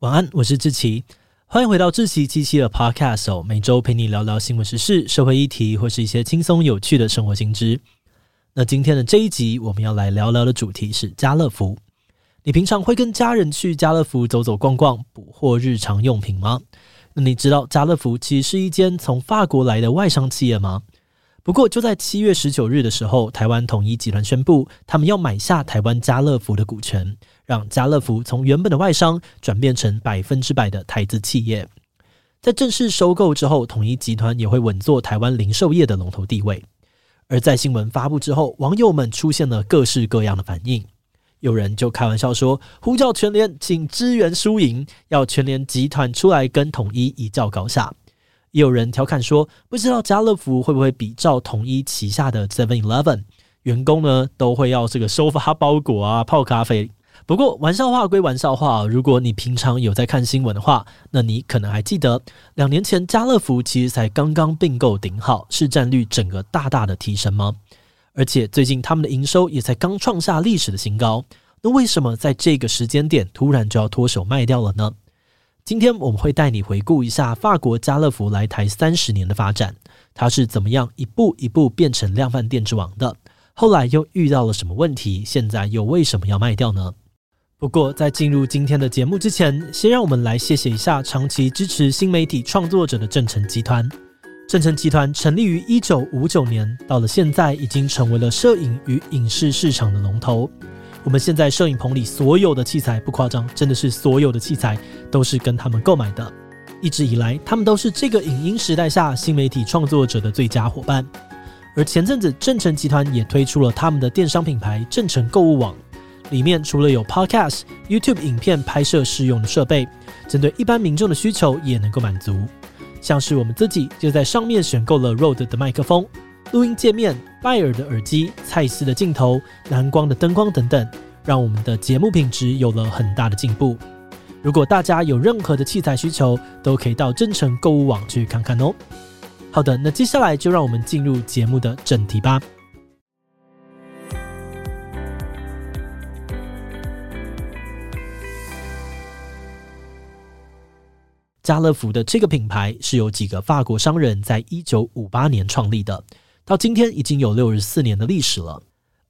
晚安，我是志奇，欢迎回到志奇七七的 Podcast。每周陪你聊聊新闻时事、社会议题，或是一些轻松有趣的生活新知。那今天的这一集，我们要来聊聊的主题是家乐福。你平常会跟家人去家乐福走走逛逛，补货日常用品吗？那你知道家乐福其实是一间从法国来的外商企业吗？不过就在七月十九日的时候，台湾统一集团宣布，他们要买下台湾家乐福的股权。让家乐福从原本的外商转变成百分之百的台资企业，在正式收购之后，统一集团也会稳坐台湾零售业的龙头地位。而在新闻发布之后，网友们出现了各式各样的反应，有人就开玩笑说，呼叫全联请支援输赢，要全联集团出来跟统一一较高下。也有人调侃说，不知道家乐福会不会比照统一旗下的 Seven Eleven，员工呢都会要这个收发包裹啊、泡咖啡。不过玩笑话归玩笑话，如果你平常有在看新闻的话，那你可能还记得，两年前家乐福其实才刚刚并购顶好，市占率整个大大的提升吗？而且最近他们的营收也才刚创下历史的新高，那为什么在这个时间点突然就要脱手卖掉了呢？今天我们会带你回顾一下法国家乐福来台三十年的发展，它是怎么样一步一步变成量贩店之王的，后来又遇到了什么问题，现在又为什么要卖掉呢？不过，在进入今天的节目之前，先让我们来谢谢一下长期支持新媒体创作者的正成集团。正成集团成立于一九五九年，到了现在已经成为了摄影与影视市场的龙头。我们现在摄影棚里所有的器材，不夸张，真的是所有的器材都是跟他们购买的。一直以来，他们都是这个影音时代下新媒体创作者的最佳伙伴。而前阵子，正成集团也推出了他们的电商品牌正成购物网。里面除了有 Podcast、YouTube 影片拍摄适用的设备，针对一般民众的需求也能够满足。像是我们自己就在上面选购了 Rode 的麦克风、录音界面、拜耳的耳机、蔡司的镜头、蓝光的灯光等等，让我们的节目品质有了很大的进步。如果大家有任何的器材需求，都可以到正诚购物网去看看哦。好的，那接下来就让我们进入节目的正题吧。家乐福的这个品牌是由几个法国商人在一九五八年创立的，到今天已经有六十四年的历史了。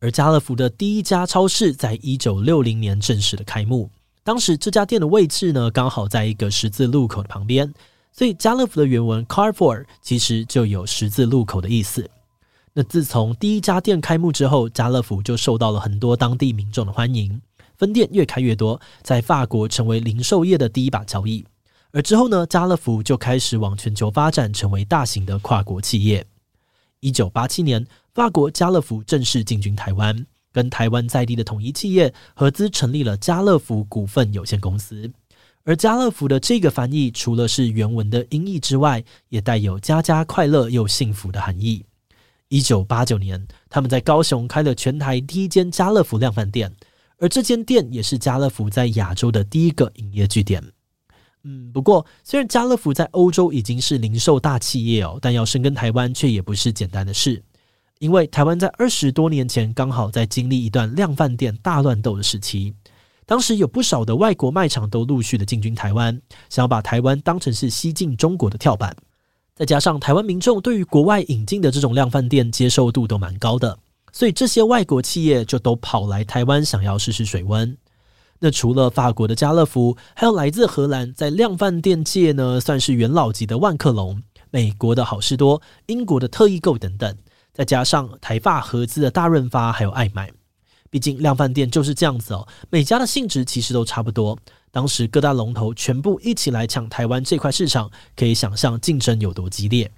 而家乐福的第一家超市在一九六零年正式的开幕，当时这家店的位置呢，刚好在一个十字路口的旁边，所以家乐福的原文 Carrefour 其实就有十字路口的意思。那自从第一家店开幕之后，家乐福就受到了很多当地民众的欢迎，分店越开越多，在法国成为零售业的第一把交椅。而之后呢，家乐福就开始往全球发展，成为大型的跨国企业。一九八七年，法国家乐福正式进军台湾，跟台湾在地的统一企业合资成立了家乐福股份有限公司。而家乐福的这个翻译，除了是原文的音译之外，也带有家家快乐又幸福的含义。一九八九年，他们在高雄开了全台第一间家乐福量贩店，而这间店也是家乐福在亚洲的第一个营业据点。嗯，不过虽然家乐福在欧洲已经是零售大企业哦，但要深耕台湾却也不是简单的事。因为台湾在二十多年前刚好在经历一段量贩店大乱斗的时期，当时有不少的外国卖场都陆续的进军台湾，想要把台湾当成是西进中国的跳板。再加上台湾民众对于国外引进的这种量贩店接受度都蛮高的，所以这些外国企业就都跑来台湾想要试试水温。那除了法国的家乐福，还有来自荷兰在量贩店界呢，算是元老级的万客隆，美国的好事多，英国的特易购等等，再加上台法合资的大润发，还有爱买。毕竟量贩店就是这样子哦，每家的性质其实都差不多。当时各大龙头全部一起来抢台湾这块市场，可以想象竞争有多激烈。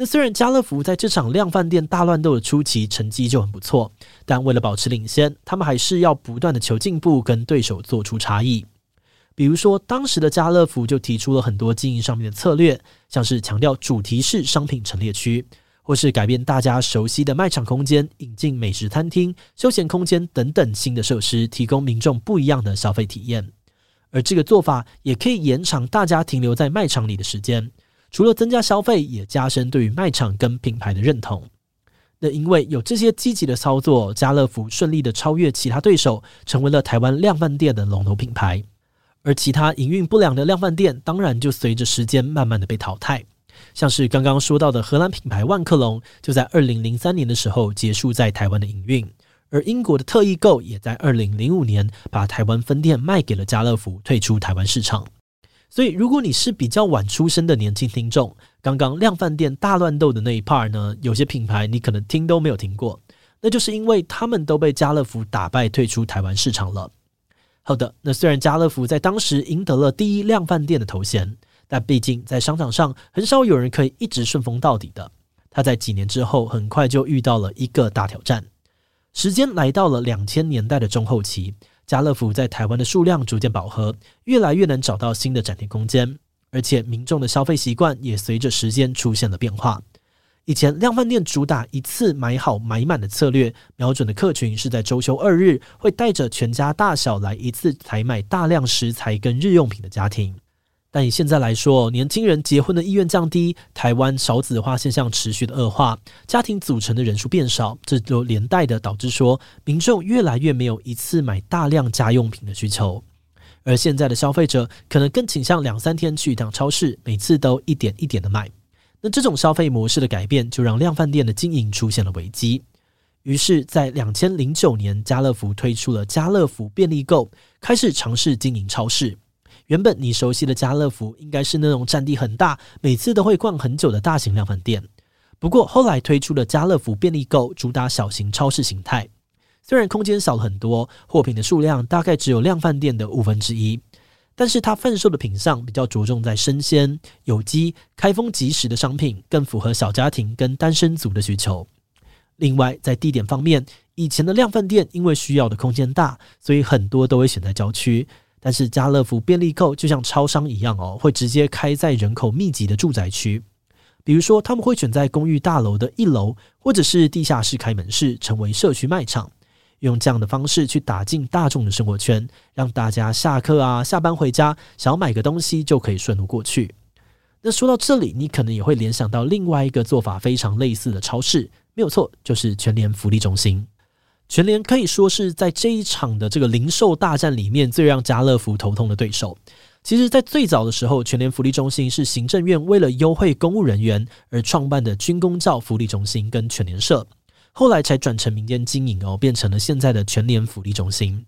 那虽然家乐福在这场量贩店大乱斗的初期成绩就很不错，但为了保持领先，他们还是要不断的求进步，跟对手做出差异。比如说，当时的家乐福就提出了很多经营上面的策略，像是强调主题式商品陈列区，或是改变大家熟悉的卖场空间，引进美食餐厅、休闲空间等等新的设施，提供民众不一样的消费体验。而这个做法也可以延长大家停留在卖场里的时间。除了增加消费，也加深对于卖场跟品牌的认同。那因为有这些积极的操作，家乐福顺利的超越其他对手，成为了台湾量贩店的龙头品牌。而其他营运不良的量贩店，当然就随着时间慢慢的被淘汰。像是刚刚说到的荷兰品牌万客隆，就在二零零三年的时候结束在台湾的营运。而英国的特易购也在二零零五年把台湾分店卖给了家乐福，退出台湾市场。所以，如果你是比较晚出生的年轻听众，刚刚量贩店大乱斗的那一 part 呢，有些品牌你可能听都没有听过，那就是因为他们都被家乐福打败，退出台湾市场了。好的，那虽然家乐福在当时赢得了第一量贩店的头衔，但毕竟在商场上很少有人可以一直顺风到底的。他在几年之后，很快就遇到了一个大挑战。时间来到了两千年代的中后期，家乐福在台湾的数量逐渐饱和，越来越能找到新的展厅空间，而且民众的消费习惯也随着时间出现了变化。以前量贩店主打一次买好买满的策略，瞄准的客群是在周休二日会带着全家大小来一次采买大量食材跟日用品的家庭。但以现在来说，年轻人结婚的意愿降低，台湾少子化现象持续的恶化，家庭组成的人数变少，这就连带的导致说，民众越来越没有一次买大量家用品的需求。而现在的消费者可能更倾向两三天去一趟超市，每次都一点一点的买。那这种消费模式的改变，就让量贩店的经营出现了危机。于是，在两千零九年，家乐福推出了家乐福便利购，开始尝试经营超市。原本你熟悉的家乐福应该是那种占地很大，每次都会逛很久的大型量贩店。不过后来推出了家乐福便利购，主打小型超市形态。虽然空间小了很多，货品的数量大概只有量贩店的五分之一，但是它贩售的品项比较着重在生鲜、有机、开封即食的商品，更符合小家庭跟单身族的需求。另外，在地点方面，以前的量贩店因为需要的空间大，所以很多都会选在郊区。但是家乐福便利购就像超商一样哦，会直接开在人口密集的住宅区，比如说他们会选在公寓大楼的一楼，或者是地下室开门市，成为社区卖场，用这样的方式去打进大众的生活圈，让大家下课啊、下班回家，想要买个东西就可以顺路过去。那说到这里，你可能也会联想到另外一个做法非常类似的超市，没有错，就是全联福利中心。全联可以说是在这一场的这个零售大战里面最让家乐福头痛的对手。其实，在最早的时候，全联福利中心是行政院为了优惠公务人员而创办的军公教福利中心跟全联社，后来才转成民间经营哦，变成了现在的全联福利中心。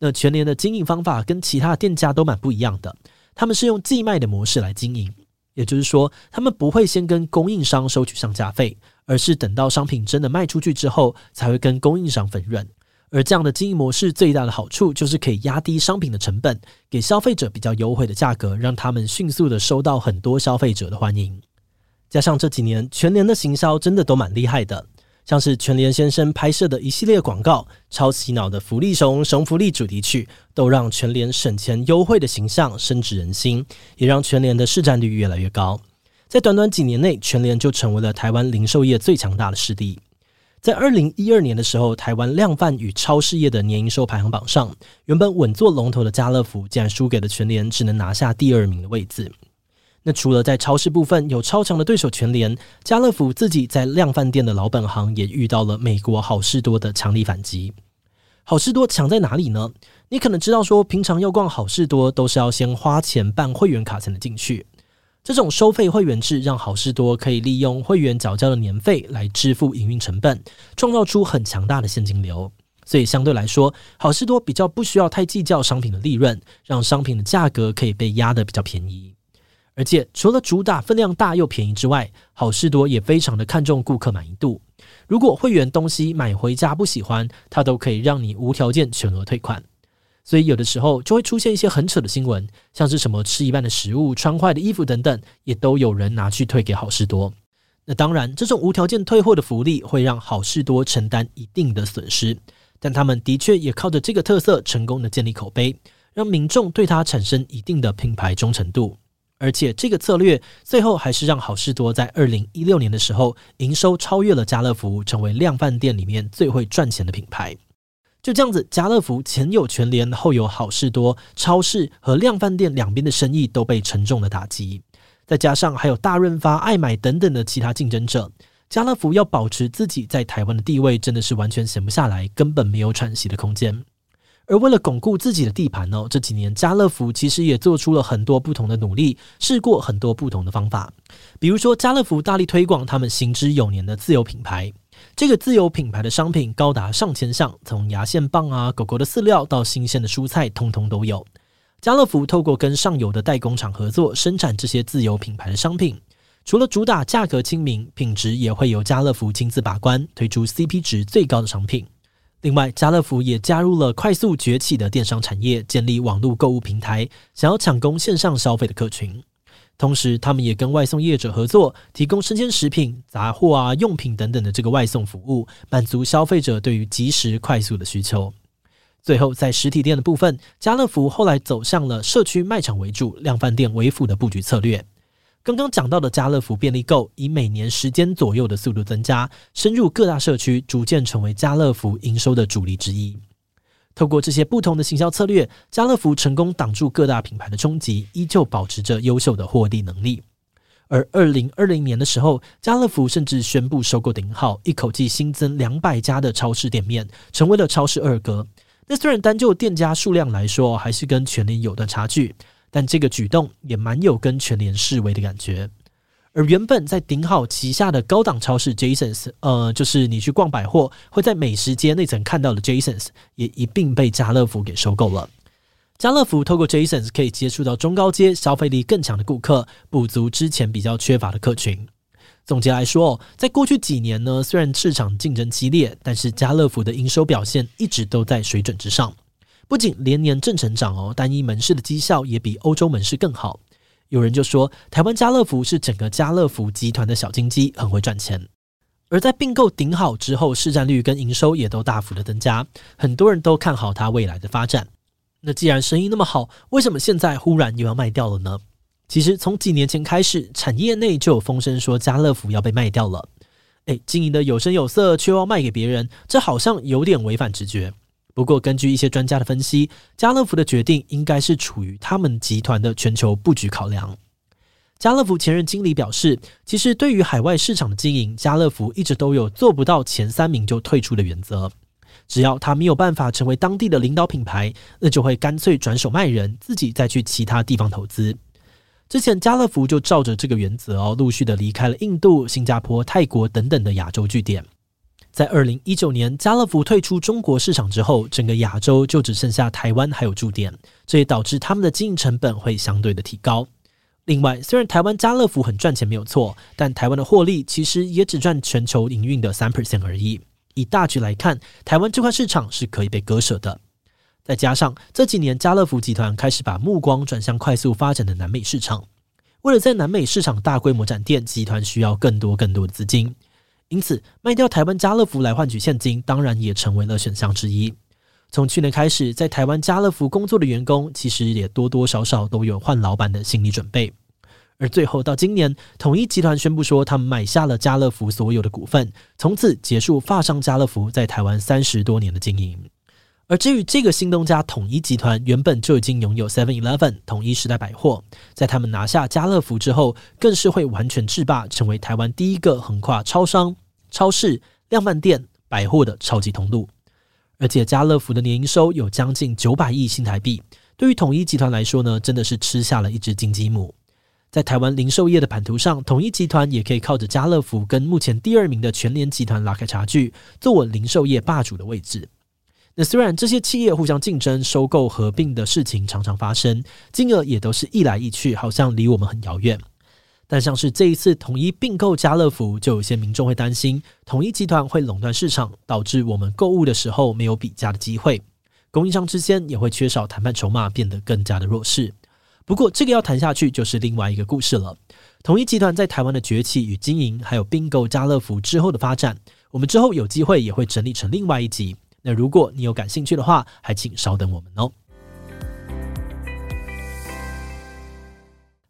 那全联的经营方法跟其他店家都蛮不一样的，他们是用寄卖的模式来经营，也就是说，他们不会先跟供应商收取上架费。而是等到商品真的卖出去之后，才会跟供应商分润。而这样的经营模式最大的好处就是可以压低商品的成本，给消费者比较优惠的价格，让他们迅速的收到很多消费者的欢迎。加上这几年全年的行销真的都蛮厉害的，像是全联先生拍摄的一系列广告、超洗脑的福利熊、熊福利主题曲，都让全联省钱优惠的形象深植人心，也让全联的市占率越来越高。在短短几年内，全联就成为了台湾零售业最强大的势力。在二零一二年的时候，台湾量贩与超市业的年营收排行榜上，原本稳坐龙头的家乐福，竟然输给了全联，只能拿下第二名的位置。那除了在超市部分有超强的对手全联，家乐福自己在量贩店的老本行也遇到了美国好事多的强力反击。好事多强在哪里呢？你可能知道说，平常要逛好事多，都是要先花钱办会员卡才能进去。这种收费会员制让好事多可以利用会员缴交的年费来支付营运成本，创造出很强大的现金流。所以相对来说，好事多比较不需要太计较商品的利润，让商品的价格可以被压得比较便宜。而且除了主打分量大又便宜之外，好事多也非常的看重顾客满意度。如果会员东西买回家不喜欢，它都可以让你无条件全额退款。所以有的时候就会出现一些很扯的新闻，像是什么吃一半的食物、穿坏的衣服等等，也都有人拿去退给好事多。那当然，这种无条件退货的福利会让好事多承担一定的损失，但他们的确也靠着这个特色成功的建立口碑，让民众对他产生一定的品牌忠诚度。而且这个策略最后还是让好事多在二零一六年的时候营收超越了家乐福，成为量贩店里面最会赚钱的品牌。就这样子，家乐福前有全联，后有好事多，超市和量贩店两边的生意都被沉重的打击。再加上还有大润发、爱买等等的其他竞争者，家乐福要保持自己在台湾的地位，真的是完全闲不下来，根本没有喘息的空间。而为了巩固自己的地盘呢，这几年家乐福其实也做出了很多不同的努力，试过很多不同的方法。比如说，家乐福大力推广他们行之有年的自有品牌。这个自有品牌的商品高达上千项，从牙线棒啊、狗狗的饲料到新鲜的蔬菜，通通都有。家乐福透过跟上游的代工厂合作，生产这些自有品牌的商品。除了主打价格亲民，品质也会由家乐福亲自把关，推出 CP 值最高的商品。另外，家乐福也加入了快速崛起的电商产业，建立网络购物平台，想要抢攻线上消费的客群。同时，他们也跟外送业者合作，提供生鲜食品、杂货啊、用品等等的这个外送服务，满足消费者对于即时快速的需求。最后，在实体店的部分，家乐福后来走向了社区卖场为主、量贩店为辅的布局策略。刚刚讲到的家乐福便利购，以每年十间左右的速度增加，深入各大社区，逐渐成为家乐福营收的主力之一。透过这些不同的行销策略，家乐福成功挡住各大品牌的冲击，依旧保持着优秀的获利能力。而二零二零年的时候，家乐福甚至宣布收购顶好，一口气新增两百家的超市店面，成为了超市二哥。那虽然单就店家数量来说，还是跟全联有段差距。但这个举动也蛮有跟全联示威的感觉，而原本在顶好旗下的高档超市 Jasons，呃，就是你去逛百货会在美食街那层看到的 Jasons，也一并被家乐福给收购了。家乐福透过 Jasons 可以接触到中高阶消费力更强的顾客，补足之前比较缺乏的客群。总结来说，在过去几年呢，虽然市场竞争激烈，但是家乐福的营收表现一直都在水准之上。不仅连年正成长哦，单一门市的绩效也比欧洲门市更好。有人就说，台湾家乐福是整个家乐福集团的小金鸡，很会赚钱。而在并购顶好之后，市占率跟营收也都大幅的增加，很多人都看好它未来的发展。那既然生意那么好，为什么现在忽然又要卖掉了呢？其实从几年前开始，产业内就有风声说家乐福要被卖掉了。诶，经营的有声有色，却要卖给别人，这好像有点违反直觉。不过，根据一些专家的分析，家乐福的决定应该是处于他们集团的全球布局考量。家乐福前任经理表示，其实对于海外市场的经营，家乐福一直都有做不到前三名就退出的原则。只要他没有办法成为当地的领导品牌，那就会干脆转手卖人，自己再去其他地方投资。之前家乐福就照着这个原则哦，陆续的离开了印度、新加坡、泰国等等的亚洲据点。在二零一九年，家乐福退出中国市场之后，整个亚洲就只剩下台湾还有驻点，这也导致他们的经营成本会相对的提高。另外，虽然台湾家乐福很赚钱没有错，但台湾的获利其实也只占全球营运的三 percent 而已。以大局来看，台湾这块市场是可以被割舍的。再加上这几年家乐福集团开始把目光转向快速发展的南美市场，为了在南美市场大规模展店，集团需要更多更多的资金。因此，卖掉台湾家乐福来换取现金，当然也成为了选项之一。从去年开始，在台湾家乐福工作的员工，其实也多多少少都有换老板的心理准备。而最后到今年，统一集团宣布说，他们买下了家乐福所有的股份，从此结束发商家乐福在台湾三十多年的经营。而至于这个新东家统一集团，原本就已经拥有 Seven Eleven 统一时代百货，在他们拿下家乐福之后，更是会完全制霸，成为台湾第一个横跨超商。超市、量贩店、百货的超级通路，而且家乐福的年营收有将近九百亿新台币，对于统一集团来说呢，真的是吃下了一只金鸡母。在台湾零售业的版图上，统一集团也可以靠着家乐福跟目前第二名的全联集团拉开差距，坐稳零售业霸主的位置。那虽然这些企业互相竞争、收购、合并的事情常常发生，金额也都是一来一去，好像离我们很遥远。但像是这一次统一并购家乐福，就有些民众会担心统一集团会垄断市场，导致我们购物的时候没有比价的机会，供应商之间也会缺少谈判筹码，变得更加的弱势。不过这个要谈下去就是另外一个故事了。统一集团在台湾的崛起与经营，还有并购家乐福之后的发展，我们之后有机会也会整理成另外一集。那如果你有感兴趣的话，还请稍等我们哦。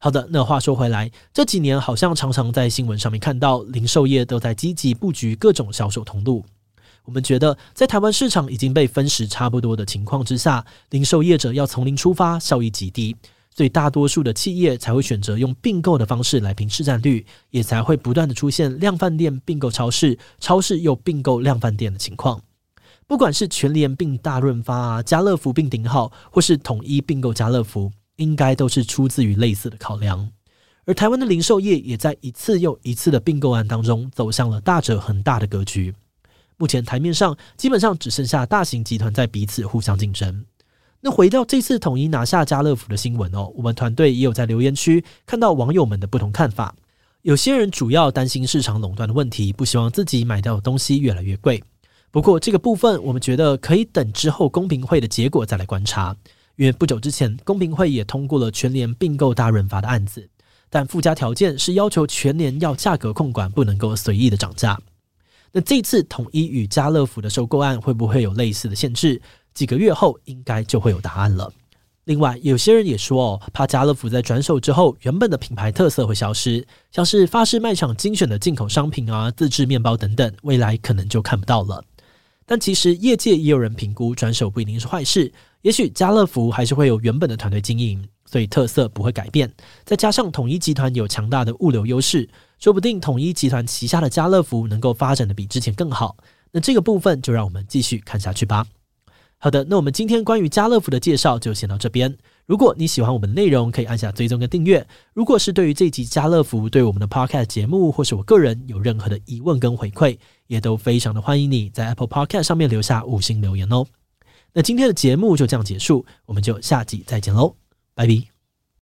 好的，那话说回来，这几年好像常常在新闻上面看到零售业都在积极布局各种销售通路。我们觉得，在台湾市场已经被分食差不多的情况之下，零售业者要从零出发，效益极低，所以大多数的企业才会选择用并购的方式来拼市占率，也才会不断的出现量贩店并购超市，超市又并购量贩店的情况。不管是全联并大润发啊、家乐福并顶好，或是统一并购家乐福，应该都是出自于类似的考量。而台湾的零售业也在一次又一次的并购案当中，走向了大者恒大的格局。目前台面上基本上只剩下大型集团在彼此互相竞争。那回到这次统一拿下家乐福的新闻哦，我们团队也有在留言区看到网友们的不同看法。有些人主要担心市场垄断的问题，不希望自己买到的东西越来越贵。不过这个部分，我们觉得可以等之后公平会的结果再来观察。因为不久之前，公平会也通过了全联并购大润发的案子，但附加条件是要求全联要价格控管，不能够随意的涨价。那这次统一与家乐福的收购案会不会有类似的限制？几个月后应该就会有答案了。另外，有些人也说哦，怕家乐福在转手之后，原本的品牌特色会消失，像是发式卖场精选的进口商品啊、自制面包等等，未来可能就看不到了。但其实业界也有人评估，转手不一定是坏事，也许家乐福还是会有原本的团队经营，所以特色不会改变。再加上统一集团有强大的物流优势，说不定统一集团旗下的家乐福能够发展得比之前更好。那这个部分就让我们继续看下去吧。好的，那我们今天关于家乐福的介绍就先到这边。如果你喜欢我们的内容，可以按下追踪跟订阅。如果是对于这集家乐福对我们的 Podcast 节目，或是我个人有任何的疑问跟回馈，也都非常的欢迎你在 Apple Podcast 上面留下五星留言哦。那今天的节目就这样结束，我们就下集再见喽，拜拜。